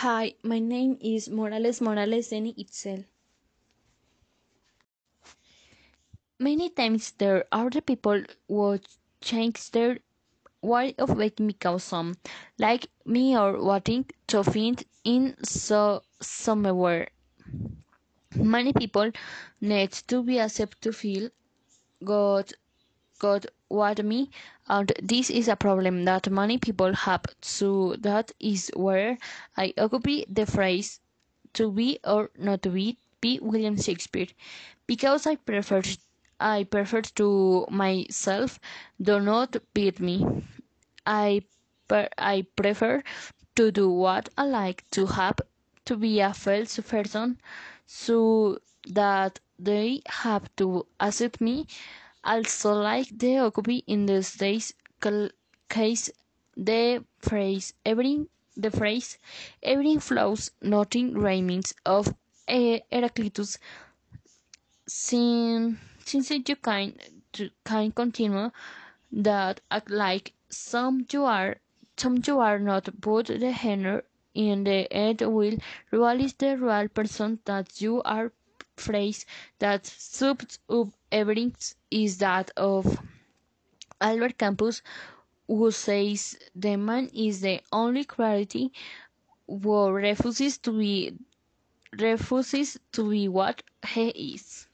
Hi, my name is Morales Morales Deni Itzel. Many times there are the people who change their way of waking because some, like me, or wanting to find in so somewhere. Many people need to be accepted to feel God, God what me, and this is a problem that many people have. So that is where I occupy the phrase "to be or not to be." Be William Shakespeare, because I prefer I prefer to myself. Do not beat me. I per, I prefer to do what I like to have to be a false person so that they have to accept me also like the occupy in the states case the phrase every the phrase everything flows nothing remains of eh, Heraclitus. Since since you can can continue that act like some you are some you are not but the henner in the end will realize the real person that you are phrase that sums up everything is that of Albert Camus who says the man is the only quality who refuses to be refuses to be what he is.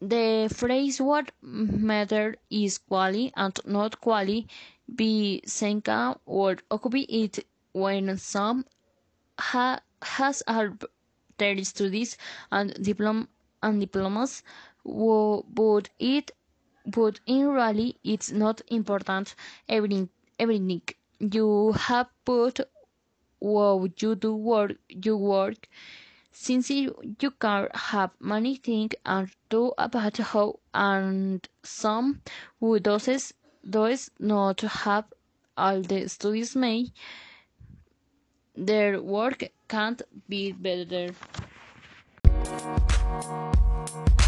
The phrase what matter is quality and not quality be Seneca or occupy it when some ha has their studies and diplom and diplomas but it but in reality it's not important everything everything. You have put while you do work you work. Since you, you can have many things and do about how and some who does does not have all the studies made their work can't be better Bye.